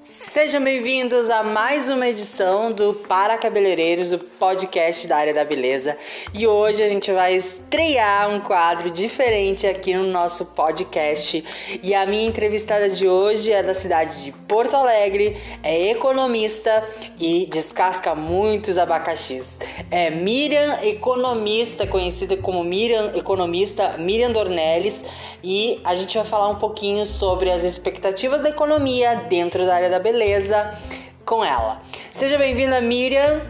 Sejam bem-vindos a mais uma edição do Para Cabeleireiros, o podcast da área da beleza. E hoje a gente vai estrear um quadro diferente aqui no nosso podcast. E a minha entrevistada de hoje é da cidade de Porto Alegre, é economista e descasca muitos abacaxis. É Miriam Economista, conhecida como Miriam Economista Miriam Dornelles e a gente vai falar um pouquinho sobre as expectativas da economia dentro da área da beleza com ela. Seja bem-vinda, Miriam,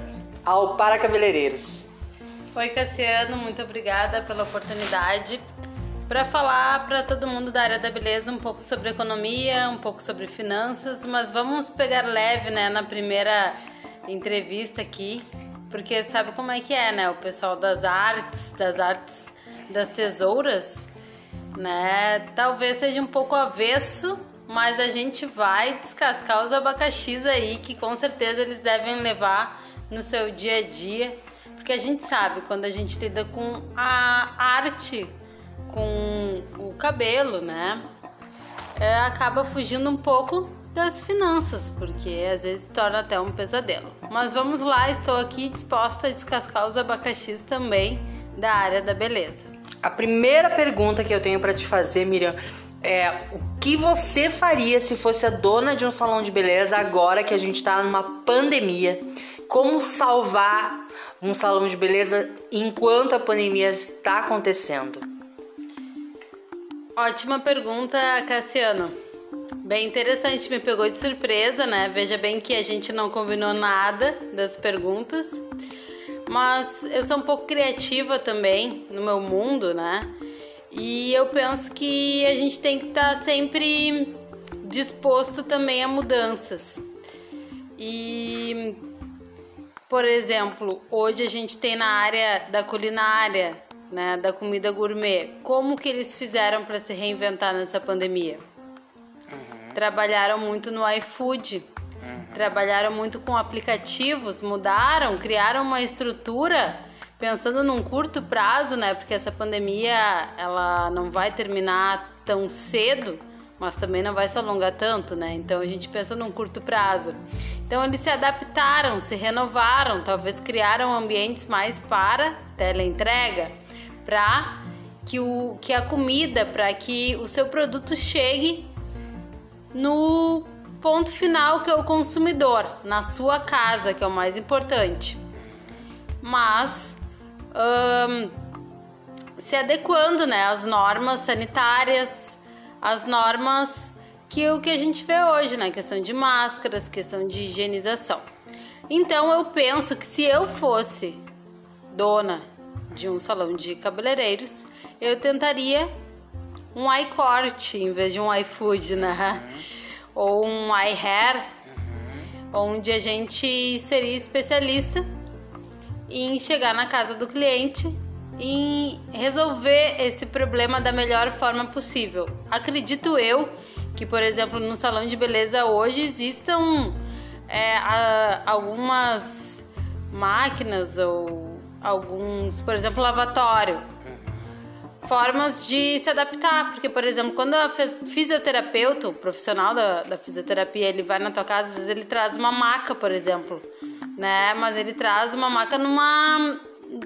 ao Para Cabeleireiros. Oi, Cassiano, muito obrigada pela oportunidade para falar para todo mundo da área da beleza um pouco sobre economia, um pouco sobre finanças, mas vamos pegar leve, né, na primeira entrevista aqui, porque sabe como é que é, né? O pessoal das artes, das artes das tesouras, né? Talvez seja um pouco avesso, mas a gente vai descascar os abacaxis aí que com certeza eles devem levar no seu dia a dia, porque a gente sabe quando a gente lida com a arte, com o cabelo, né? É, acaba fugindo um pouco das finanças, porque às vezes torna até um pesadelo. Mas vamos lá, estou aqui disposta a descascar os abacaxis também da área da beleza. A primeira pergunta que eu tenho para te fazer, Miriam, é o que você faria se fosse a dona de um salão de beleza agora que a gente está numa pandemia? Como salvar um salão de beleza enquanto a pandemia está acontecendo? Ótima pergunta, Cassiano. Bem interessante, me pegou de surpresa, né? Veja bem que a gente não combinou nada das perguntas. Mas eu sou um pouco criativa também no meu mundo, né? E eu penso que a gente tem que estar tá sempre disposto também a mudanças. E, por exemplo, hoje a gente tem na área da culinária, né, da comida gourmet, como que eles fizeram para se reinventar nessa pandemia? Uhum. Trabalharam muito no iFood, trabalharam muito com aplicativos, mudaram, criaram uma estrutura pensando num curto prazo, né? Porque essa pandemia ela não vai terminar tão cedo, mas também não vai se alongar tanto, né? Então a gente pensa num curto prazo. Então eles se adaptaram, se renovaram, talvez criaram ambientes mais para teleentrega, para que o que a comida, para que o seu produto chegue no ponto final que é o consumidor, na sua casa, que é o mais importante. Mas um, se adequando né, às normas sanitárias, às normas que o que a gente vê hoje, né? Questão de máscaras, questão de higienização. Então eu penso que se eu fosse dona de um salão de cabeleireiros, eu tentaria um iCorte em vez de um iFood, né? Uhum ou um iHair, uhum. onde a gente seria especialista em chegar na casa do cliente e resolver esse problema da melhor forma possível. Acredito eu que, por exemplo, no salão de beleza hoje existam é, a, algumas máquinas ou alguns, por exemplo, lavatório formas de se adaptar, porque, por exemplo, quando a fisioterapeuta, o profissional da, da fisioterapia, ele vai na tua casa, às vezes ele traz uma maca, por exemplo, né? Mas ele traz uma maca numa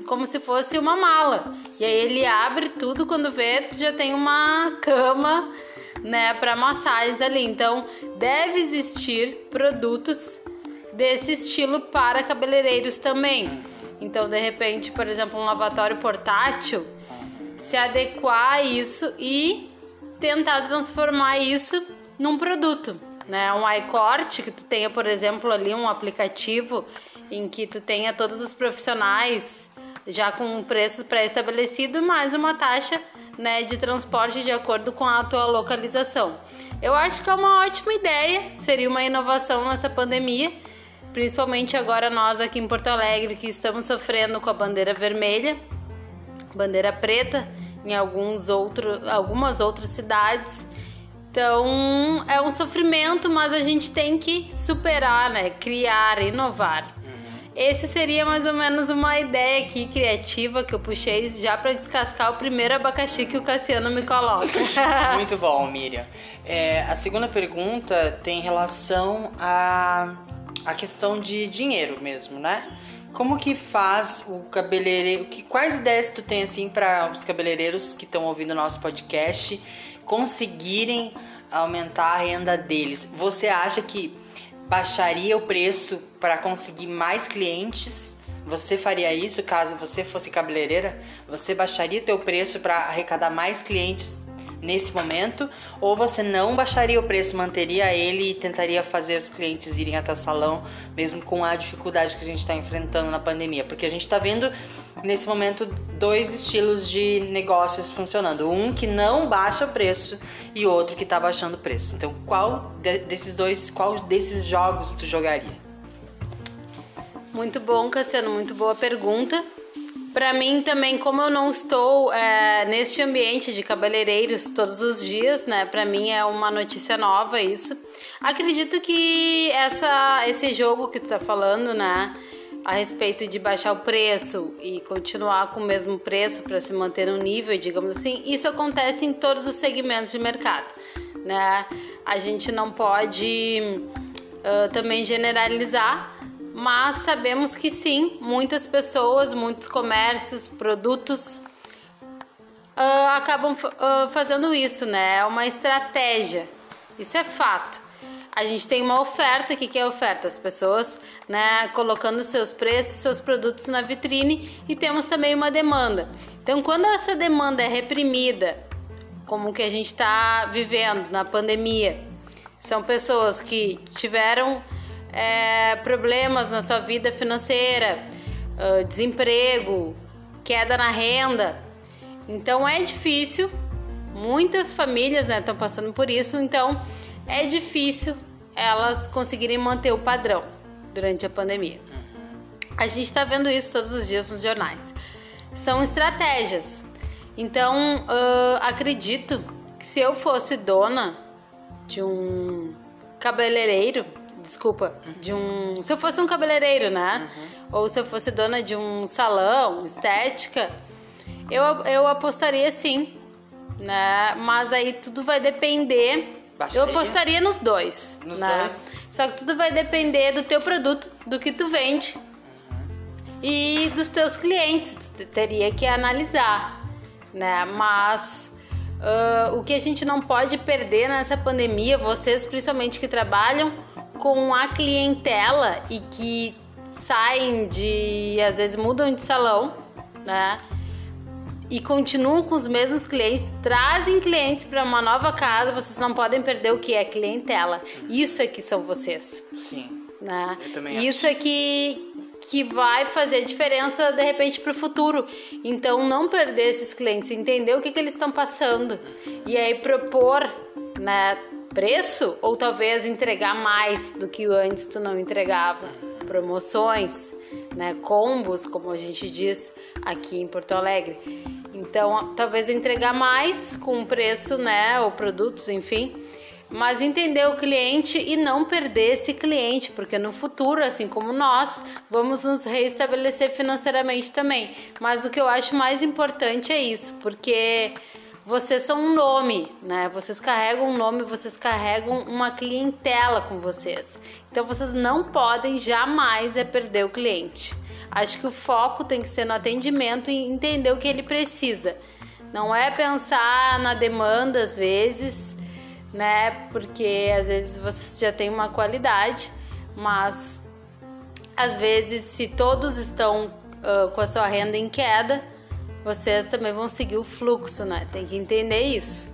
como se fosse uma mala. Sim. E aí ele abre tudo quando vê, tu já tem uma cama, né, para massagens ali. Então, deve existir produtos desse estilo para cabeleireiros também. Então, de repente, por exemplo, um lavatório portátil, se adequar a isso e tentar transformar isso num produto, né? Um iCorte que tu tenha, por exemplo, ali um aplicativo em que tu tenha todos os profissionais já com um preço pré-estabelecido mais uma taxa né, de transporte de acordo com a tua localização. Eu acho que é uma ótima ideia, seria uma inovação nessa pandemia, principalmente agora nós aqui em Porto Alegre que estamos sofrendo com a bandeira vermelha bandeira preta em alguns outro, algumas outras cidades. Então é um sofrimento, mas a gente tem que superar, né? Criar, inovar. Uhum. esse seria mais ou menos uma ideia aqui criativa que eu puxei já para descascar o primeiro abacaxi que o Cassiano me coloca. Muito bom, Miriam. É, a segunda pergunta tem relação a, a questão de dinheiro mesmo, né? Como que faz o cabeleireiro? Que, quais ideias tu tem assim para os cabeleireiros que estão ouvindo o nosso podcast conseguirem aumentar a renda deles? Você acha que baixaria o preço para conseguir mais clientes? Você faria isso caso você fosse cabeleireira? Você baixaria teu preço para arrecadar mais clientes nesse momento, ou você não baixaria o preço, manteria ele e tentaria fazer os clientes irem até o salão, mesmo com a dificuldade que a gente está enfrentando na pandemia? Porque a gente está vendo nesse momento dois estilos de negócios funcionando: um que não baixa preço e outro que está baixando preço. Então, qual desses dois, qual desses jogos tu jogaria? Muito bom, Cassiano, muito boa pergunta. Para mim também, como eu não estou é, neste ambiente de cabeleireiros todos os dias, né? Para mim é uma notícia nova isso. Acredito que essa, esse jogo que tu está falando, né? A respeito de baixar o preço e continuar com o mesmo preço para se manter no nível, digamos assim, isso acontece em todos os segmentos de mercado, né? A gente não pode uh, também generalizar, mas sabemos que sim, muitas pessoas, muitos comércios, produtos uh, acabam uh, fazendo isso, né? É uma estratégia, isso é fato. A gente tem uma oferta, o que, que é oferta? As pessoas né, colocando seus preços, seus produtos na vitrine e temos também uma demanda. Então, quando essa demanda é reprimida, como que a gente está vivendo na pandemia, são pessoas que tiveram é, problemas na sua vida financeira, desemprego, queda na renda. Então é difícil, muitas famílias estão né, passando por isso, então é difícil elas conseguirem manter o padrão durante a pandemia. A gente está vendo isso todos os dias nos jornais. São estratégias. Então, uh, acredito que se eu fosse dona de um cabeleireiro, desculpa, de um. Se eu fosse um cabeleireiro, né? Uhum. Ou se eu fosse dona de um salão, estética, eu, eu apostaria sim. Né? Mas aí tudo vai depender. Eu apostaria nos dois. Nos né? dois. Só que tudo vai depender do teu produto, do que tu vende. Uhum. E dos teus clientes. Teria que analisar. Né? Mas. Uh, o que a gente não pode perder nessa pandemia, vocês principalmente que trabalham com a clientela e que saem de, às vezes mudam de salão, né? E continuam com os mesmos clientes, trazem clientes para uma nova casa, vocês não podem perder o que é clientela. Isso é que são vocês. Sim. Né? Eu também Isso acho. é que que vai fazer diferença de repente para o futuro. Então, não perder esses clientes, entender o que, que eles estão passando e aí propor, né, preço ou talvez entregar mais do que antes tu não entregava. Promoções, né, combos, como a gente diz aqui em Porto Alegre. Então, talvez entregar mais com preço, né, ou produtos, enfim, mas entender o cliente e não perder esse cliente, porque no futuro, assim como nós, vamos nos reestabelecer financeiramente também. Mas o que eu acho mais importante é isso, porque vocês são um nome, né? Vocês carregam um nome, vocês carregam uma clientela com vocês. Então vocês não podem jamais é perder o cliente. Acho que o foco tem que ser no atendimento e entender o que ele precisa. Não é pensar na demanda às vezes, né? Porque às vezes vocês já têm uma qualidade, mas às vezes se todos estão uh, com a sua renda em queda, vocês também vão seguir o fluxo, né? Tem que entender isso.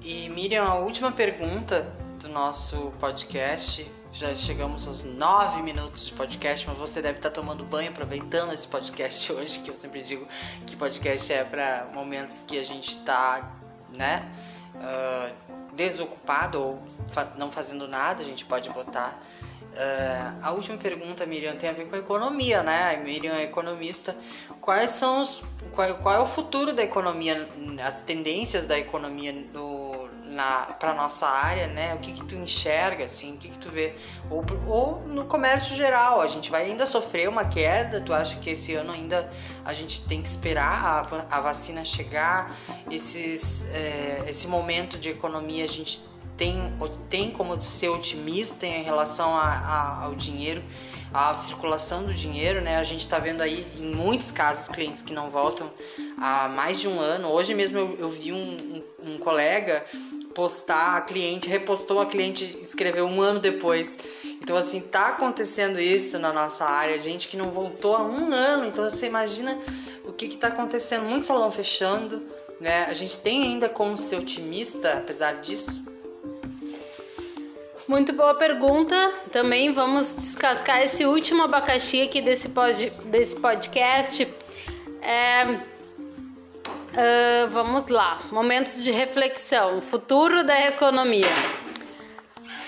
E Miriam, a última pergunta do nosso podcast. Já chegamos aos nove minutos de podcast, mas você deve estar tomando banho aproveitando esse podcast hoje, que eu sempre digo que podcast é para momentos que a gente está, né, uh, desocupado ou não fazendo nada, a gente pode votar Uh, a última pergunta, Miriam, tem a ver com a economia, né? A Miriam é economista. Quais são os, qual, qual, é o futuro da economia, as tendências da economia no, na para nossa área, né? O que que tu enxerga, assim, o que que tu vê? Ou, ou no comércio geral, a gente vai ainda sofrer uma queda? Tu acha que esse ano ainda a gente tem que esperar a, a vacina chegar? Esses, é, esse momento de economia a gente tem, tem como ser otimista em relação a, a, ao dinheiro, à circulação do dinheiro, né? A gente está vendo aí em muitos casos clientes que não voltam há mais de um ano. Hoje mesmo eu, eu vi um, um, um, colega postar a cliente, repostou a cliente, escreveu um ano depois. Então assim tá acontecendo isso na nossa área, gente que não voltou há um ano. Então você imagina o que está acontecendo, muito salão fechando. Né? A gente tem ainda como ser otimista apesar disso? Muito boa pergunta. Também vamos descascar esse último abacaxi aqui desse, pod, desse podcast. É, uh, vamos lá. Momentos de reflexão. Futuro da economia.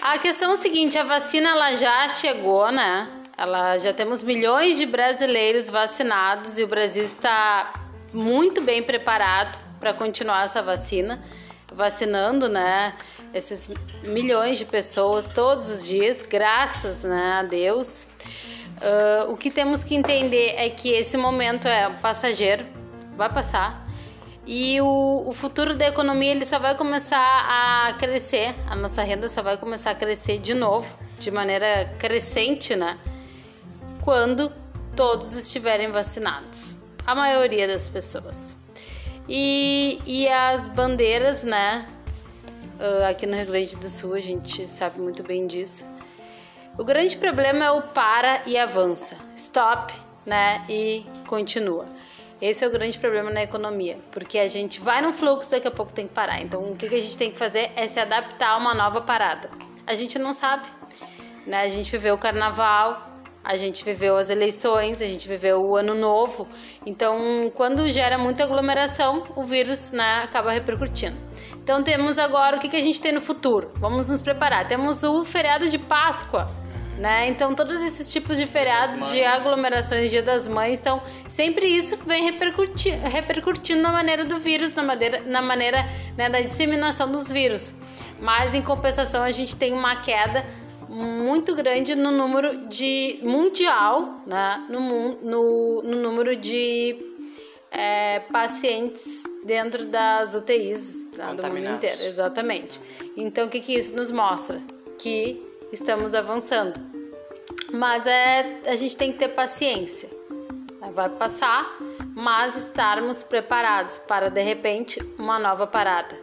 A questão é a seguinte: a vacina ela já chegou, né? Ela já temos milhões de brasileiros vacinados e o Brasil está muito bem preparado para continuar essa vacina, vacinando, né? esses milhões de pessoas todos os dias, graças né, a Deus. Uh, o que temos que entender é que esse momento é passageiro, vai passar. E o, o futuro da economia ele só vai começar a crescer, a nossa renda só vai começar a crescer de novo, de maneira crescente, né? Quando todos estiverem vacinados, a maioria das pessoas. E, e as bandeiras, né, Uh, aqui no Rio Grande do Sul, a gente sabe muito bem disso. O grande problema é o para e avança, stop, né, e continua. Esse é o grande problema na economia, porque a gente vai no fluxo, daqui a pouco tem que parar. Então, o que a gente tem que fazer é se adaptar a uma nova parada. A gente não sabe, né? A gente viveu o carnaval, a gente viveu as eleições, a gente viveu o ano novo. Então, quando gera muita aglomeração, o vírus né, acaba repercutindo. Então, temos agora o que, que a gente tem no futuro? Vamos nos preparar. Temos o feriado de Páscoa. Né? Então, todos esses tipos de feriados de aglomerações, Dia das Mães, então sempre isso vem repercutir, repercutindo na maneira do vírus, na maneira, na maneira né, da disseminação dos vírus. Mas, em compensação, a gente tem uma queda muito grande no número de mundial, né? no, no, no número de é, pacientes dentro das UTIs tá? do mundo inteiro. Exatamente. Então, o que, que isso nos mostra? Que estamos avançando. Mas é, a gente tem que ter paciência. Vai passar, mas estarmos preparados para de repente uma nova parada.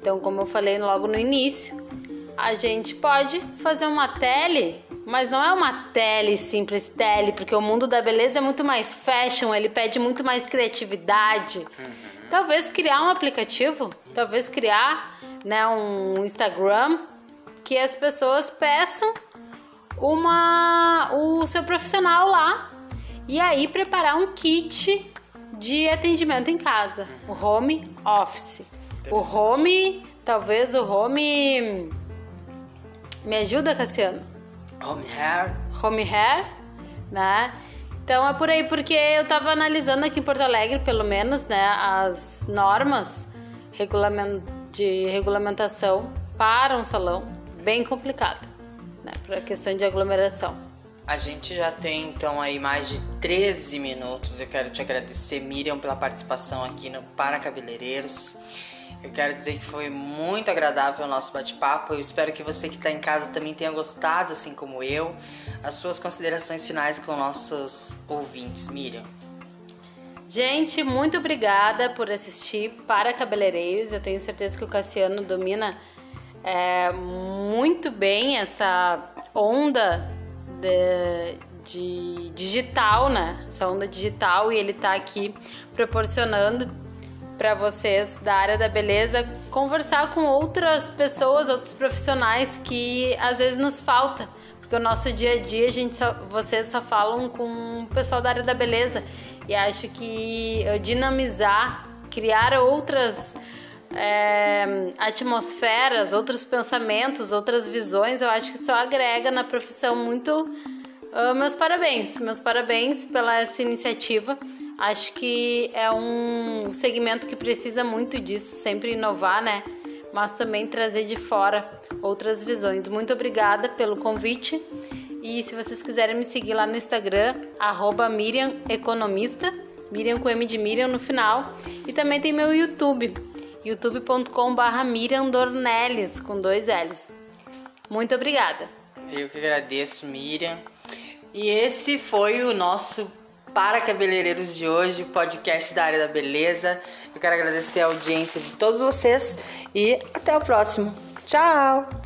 Então, como eu falei logo no início, a gente pode fazer uma tele, mas não é uma tele simples tele, porque o mundo da beleza é muito mais fashion, ele pede muito mais criatividade. Uhum. Talvez criar um aplicativo, talvez criar né, um Instagram que as pessoas peçam uma o seu profissional lá e aí preparar um kit de atendimento em casa, o home office. O home, talvez o home me ajuda, Cassiano? Home hair. Home hair, né? Então é por aí, porque eu tava analisando aqui em Porto Alegre, pelo menos, né, as normas de regulamentação para um salão bem complicado, né, para a questão de aglomeração. A gente já tem então aí mais de 13 minutos. Eu quero te agradecer, Miriam, pela participação aqui no Para Cabeleireiros. Eu quero dizer que foi muito agradável o nosso bate-papo. Eu espero que você que está em casa também tenha gostado, assim como eu. As suas considerações finais com nossos ouvintes, Miriam. Gente, muito obrigada por assistir para cabeleireiros. Eu tenho certeza que o Cassiano domina é, muito bem essa onda de, de digital, né? Essa onda digital e ele está aqui proporcionando para vocês da área da beleza conversar com outras pessoas, outros profissionais que às vezes nos falta, porque o nosso dia a dia a gente só, vocês só falam com o pessoal da área da beleza e acho que dinamizar, criar outras é, atmosferas, outros pensamentos, outras visões, eu acho que só agrega na profissão muito. Uh, meus parabéns, meus parabéns pela essa iniciativa. Acho que é um segmento que precisa muito disso, sempre inovar, né? mas também trazer de fora outras visões. Muito obrigada pelo convite. E se vocês quiserem me seguir lá no Instagram, arroba Miriam Economista, Miriam com M de Miriam no final. E também tem meu YouTube, youtube.com.br Miriam Dornelles, com dois L's. Muito obrigada. Eu que agradeço, Miriam. E esse foi o nosso Para Cabeleireiros de hoje, podcast da área da beleza. Eu quero agradecer a audiência de todos vocês e até o próximo. Tchau!